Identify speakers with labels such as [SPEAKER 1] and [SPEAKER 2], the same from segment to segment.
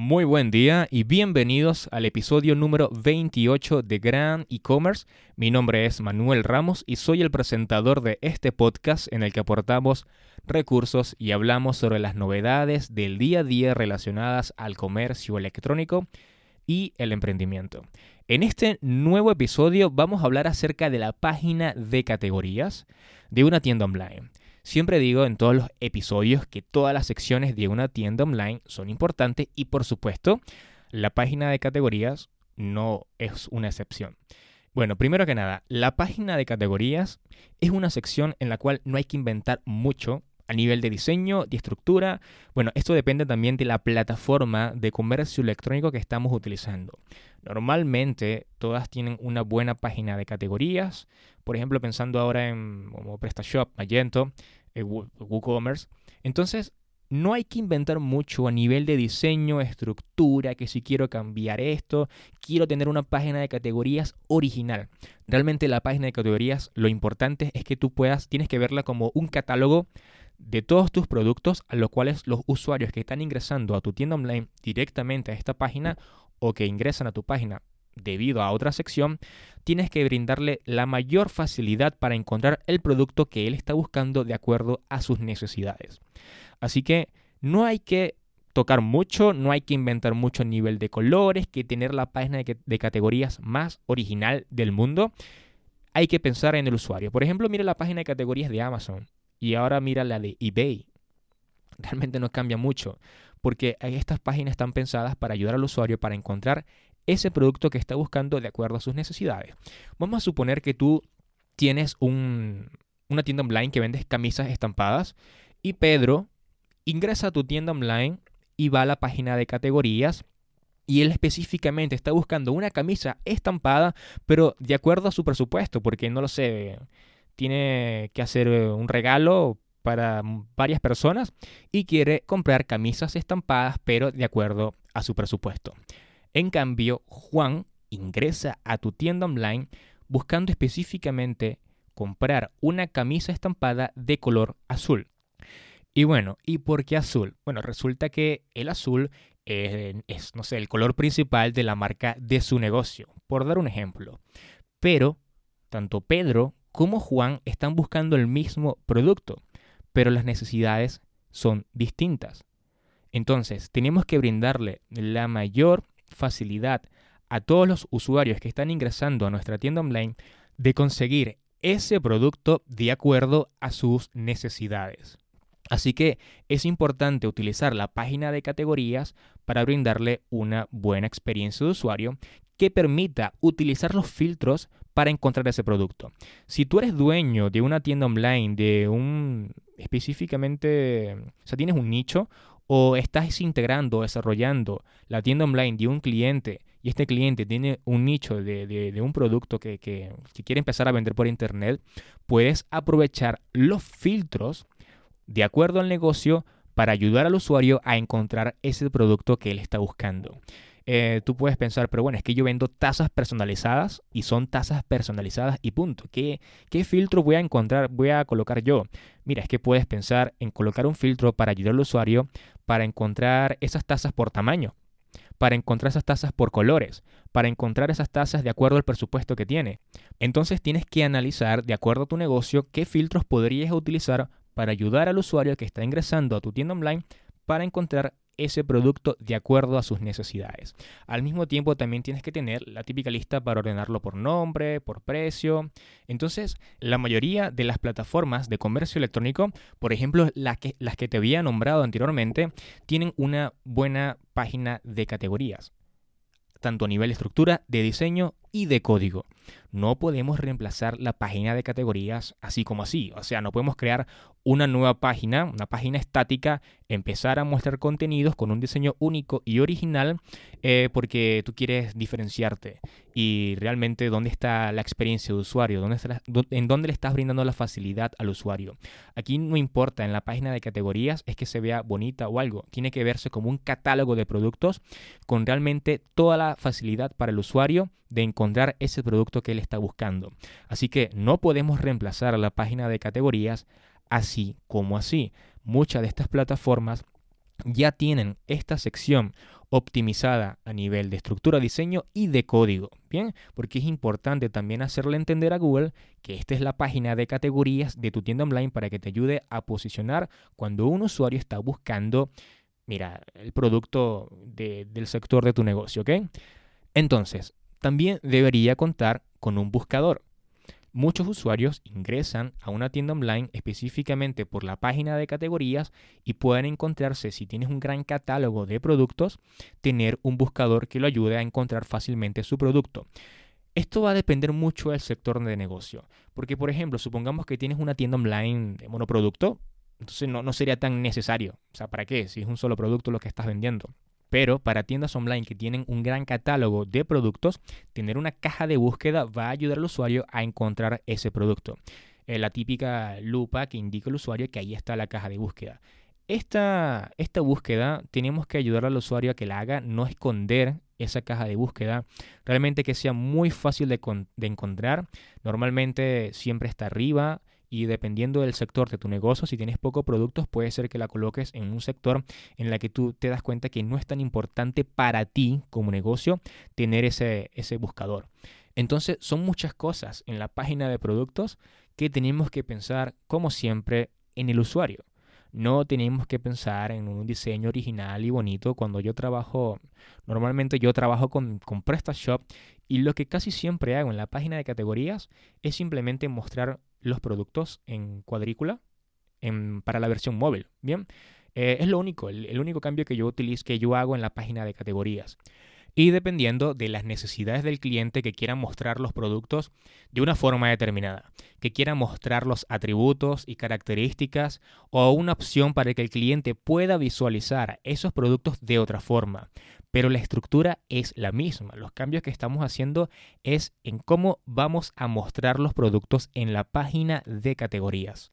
[SPEAKER 1] Muy buen día y bienvenidos al episodio número 28 de Gran E-Commerce. Mi nombre es Manuel Ramos y soy el presentador de este podcast en el que aportamos recursos y hablamos sobre las novedades del día a día relacionadas al comercio electrónico y el emprendimiento. En este nuevo episodio vamos a hablar acerca de la página de categorías de una tienda online. Siempre digo en todos los episodios que todas las secciones de una tienda online son importantes y por supuesto la página de categorías no es una excepción. Bueno, primero que nada, la página de categorías es una sección en la cual no hay que inventar mucho a nivel de diseño, de estructura. Bueno, esto depende también de la plataforma de comercio electrónico que estamos utilizando. Normalmente todas tienen una buena página de categorías. Por ejemplo, pensando ahora en como PrestaShop, Magento, WooCommerce. Entonces, no hay que inventar mucho a nivel de diseño, estructura, que si quiero cambiar esto, quiero tener una página de categorías original. Realmente la página de categorías, lo importante es que tú puedas, tienes que verla como un catálogo de todos tus productos a los cuales los usuarios que están ingresando a tu tienda online directamente a esta página o que ingresan a tu página debido a otra sección, tienes que brindarle la mayor facilidad para encontrar el producto que él está buscando de acuerdo a sus necesidades. Así que no hay que tocar mucho, no hay que inventar mucho nivel de colores, que tener la página de, categorías más original del mundo. Hay que pensar en el usuario. Por ejemplo, mira la página de categorías de Amazon y ahora mira la de eBay. Realmente no cambia mucho, porque estas páginas están pensadas para ayudar al usuario para encontrar ese producto que está buscando de acuerdo a sus necesidades. Vamos a suponer que tú tienes una tienda online que vendes camisas estampadas y Pedro ingresa a tu tienda online y va a la página de categorías y él específicamente está buscando una camisa estampada, pero de acuerdo a su presupuesto, porque no lo sé, tiene que hacer un regalo para varias personas y quiere comprar camisas estampadas, pero de acuerdo a su presupuesto. En cambio, Juan ingresa a tu tienda online buscando específicamente comprar una camisa estampada de color azul. Y bueno, ¿y por qué azul? Bueno, resulta que el azul es, no sé, el color principal de la marca de su negocio, por dar un ejemplo. Pero tanto Pedro como Juan están buscando el mismo producto, pero las necesidades son distintas. Entonces, tenemos que brindarle la mayor facilidad a todos los usuarios que están ingresando a nuestra tienda online de conseguir ese producto de acuerdo a sus necesidades. Así que es importante utilizar la página de categorías para brindarle una buena experiencia de usuario que permita utilizar los filtros para encontrar ese producto. Si tú eres dueño de una tienda online, de un específicamente, o sea, tienes un nicho o estás integrando, desarrollando la tienda online de un cliente y este cliente tiene un nicho de, un producto que, quiere empezar a vender por internet, puedes aprovechar los filtros de acuerdo al negocio para ayudar al usuario a encontrar ese producto que él está buscando. Eh, tú puedes pensar, pero bueno, es que yo vendo tazas personalizadas y son tazas personalizadas y punto. ¿Qué, ¿Qué filtro voy a encontrar, voy a colocar yo? Mira, es que puedes pensar en colocar un filtro para ayudar al usuario para encontrar esas tazas por tamaño, para encontrar esas tazas por colores, para encontrar esas tazas de acuerdo al presupuesto que tiene. Entonces tienes que analizar, de acuerdo a tu negocio, qué filtros podrías utilizar para ayudar al usuario que está ingresando a tu tienda online para encontrar ese producto de acuerdo a sus necesidades. Al mismo tiempo también tienes que tener la típica lista para ordenarlo por nombre, por precio. Entonces, la mayoría de las plataformas de comercio electrónico, por ejemplo, las que, las que te había nombrado anteriormente, tienen una buena página de categorías tanto a nivel de estructura, de diseño y de código. No podemos reemplazar la página de categorías así como así. O sea, no podemos crear una nueva página, una página estática, empezar a mostrar contenidos con un diseño único y original eh, porque tú quieres diferenciarte. Y realmente, ¿dónde está la experiencia de usuario? ¿Dónde ¿En dónde le estás brindando la facilidad al usuario? Aquí no importa en la página de categorías es que se vea bonita o algo. Tiene que verse como un catálogo de productos con realmente toda la facilidad para el usuario de encontrar ese producto que él está buscando. Así que no podemos reemplazar la página de categorías así como así. Muchas de estas plataformas ya tienen esta sección optimizada a nivel de estructura, diseño y de código. Bien, porque es importante también hacerle entender a Google que esta es la página de categorías de tu tienda online para que te ayude a posicionar cuando un usuario está buscando, mira, el producto del sector de tu negocio, ¿ok? Entonces, también debería contar con un buscador. Muchos usuarios ingresan a una tienda online específicamente por la página de categorías y pueden encontrarse, si tienes un gran catálogo de productos, tener un buscador que lo ayude a encontrar fácilmente su producto. Esto va a depender mucho del sector de negocio, porque por ejemplo, supongamos que tienes una tienda online de monoproducto, entonces no, no sería tan necesario. O sea, ¿para qué? Si es un solo producto lo que estás vendiendo. Pero para tiendas online que tienen un gran catálogo de productos, tener una caja de búsqueda va a ayudar al usuario a encontrar ese producto. Eh, la típica lupa que indica al usuario que ahí está la caja de búsqueda. Esta, esta búsqueda tenemos que ayudar al usuario a que la haga, no esconder esa caja de búsqueda, realmente que sea muy fácil de, de encontrar. Normalmente siempre está arriba, y dependiendo del sector de tu negocio, si tienes pocos productos, puede ser que la coloques en un sector en la que tú te das cuenta que no es tan importante para ti como negocio tener ese, ese buscador. Entonces son muchas cosas en la página de productos que tenemos que pensar, como siempre, en el usuario. No tenemos que pensar en un diseño original y bonito. Cuando yo trabajo, normalmente yo trabajo con, con PrestaShop y lo que casi siempre hago en la página de categorías es simplemente mostrar los productos en cuadrícula para la versión móvil. Bien, eh, es lo único, el, único cambio que yo utilizo, que yo hago en la página de categorías. Y dependiendo de las necesidades del cliente que quiera mostrar los productos de una forma determinada, que quiera mostrar los atributos y características o una opción para que el cliente pueda visualizar esos productos de otra forma. Pero la estructura es la misma. Los cambios que estamos haciendo es en cómo vamos a mostrar los productos en la página de categorías.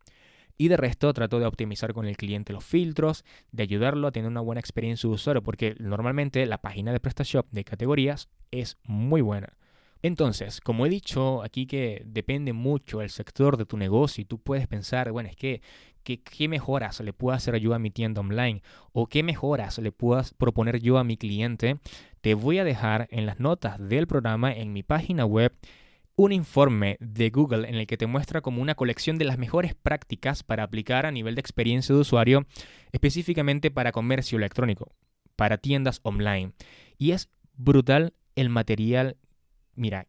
[SPEAKER 1] Y de resto trato de optimizar con el cliente los filtros, de ayudarlo a tener una buena experiencia de usuario, porque normalmente la página de PrestaShop de categorías es muy buena. Entonces, como he dicho aquí que depende mucho el sector de tu negocio y tú puedes pensar, bueno, es que, ¿qué mejoras le puedo hacer yo a mi tienda online? ¿O qué mejoras le puedo proponer yo a mi cliente? Te voy a dejar en las notas del programa en mi página web un informe de Google en el que te muestra como una colección de las mejores prácticas para aplicar a nivel de experiencia de usuario, específicamente para comercio electrónico, para tiendas online. Y es brutal el material, mira,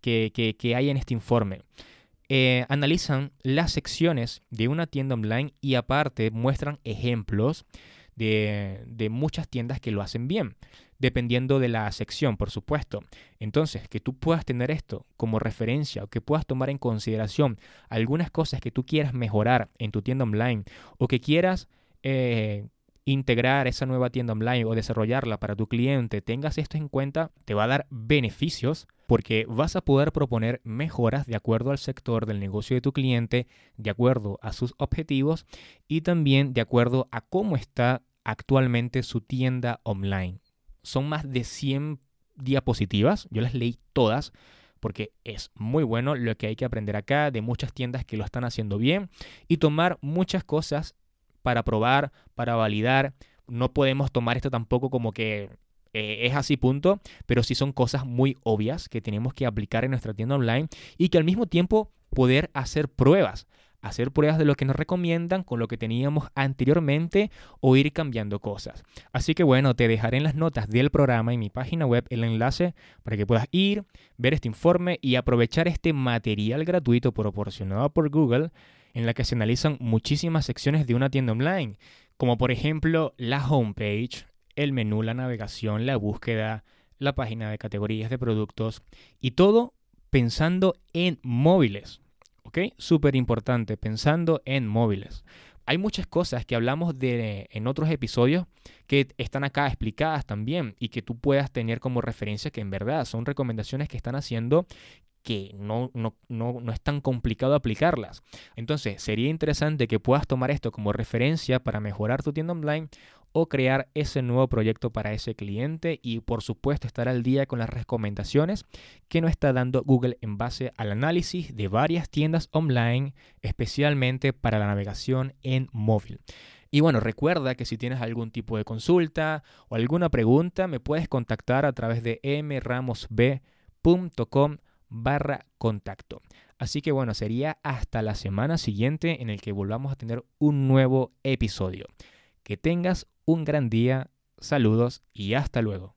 [SPEAKER 1] que, hay en este informe. Eh, analizan las secciones de una tienda online y aparte muestran ejemplos de, de muchas tiendas que lo hacen bien dependiendo de la sección, por supuesto. Entonces, que tú puedas tener esto como referencia o que puedas tomar en consideración algunas cosas que tú quieras mejorar en tu tienda online o que quieras eh, integrar esa nueva tienda online o desarrollarla para tu cliente, tengas esto en cuenta, te va a dar beneficios porque vas a poder proponer mejoras de acuerdo al sector del negocio de tu cliente, de acuerdo a sus objetivos y también de acuerdo a cómo está actualmente su tienda online son más de 100 diapositivas, yo las leí todas porque es muy bueno lo que hay que aprender acá de muchas tiendas que lo están haciendo bien y tomar muchas cosas para probar, para validar. No podemos tomar esto tampoco como que eh, es así punto, pero sí son cosas muy obvias que tenemos que aplicar en nuestra tienda online y que al mismo tiempo poder hacer pruebas hacer pruebas de lo que nos recomiendan con lo que teníamos anteriormente o ir cambiando cosas. Así que bueno, te dejaré en las notas del programa en mi página web el enlace para que puedas ir, ver este informe y aprovechar este material gratuito proporcionado por Google en la que se analizan muchísimas secciones de una tienda online, como por ejemplo la homepage, el menú, la navegación, la búsqueda, la página de categorías de productos y todo pensando en móviles. Súper importante, pensando en móviles. Hay muchas cosas que hablamos de en otros episodios que están acá explicadas también y que tú puedas tener como referencia que en verdad son recomendaciones que están haciendo que no, no, no, no, es tan complicado aplicarlas. Entonces, sería interesante que puedas tomar esto como referencia para mejorar tu tienda online o crear ese nuevo proyecto para ese cliente y por supuesto estar al día con las recomendaciones que nos está dando Google en base al análisis de varias tiendas online, especialmente para la navegación en móvil. Y bueno, recuerda que si tienes algún tipo de consulta o alguna pregunta, me puedes contactar a través de mramosb.com barra contacto. Así que bueno, sería hasta la semana siguiente en el que volvamos a tener un nuevo episodio. Que tengas un gran día, saludos y hasta luego.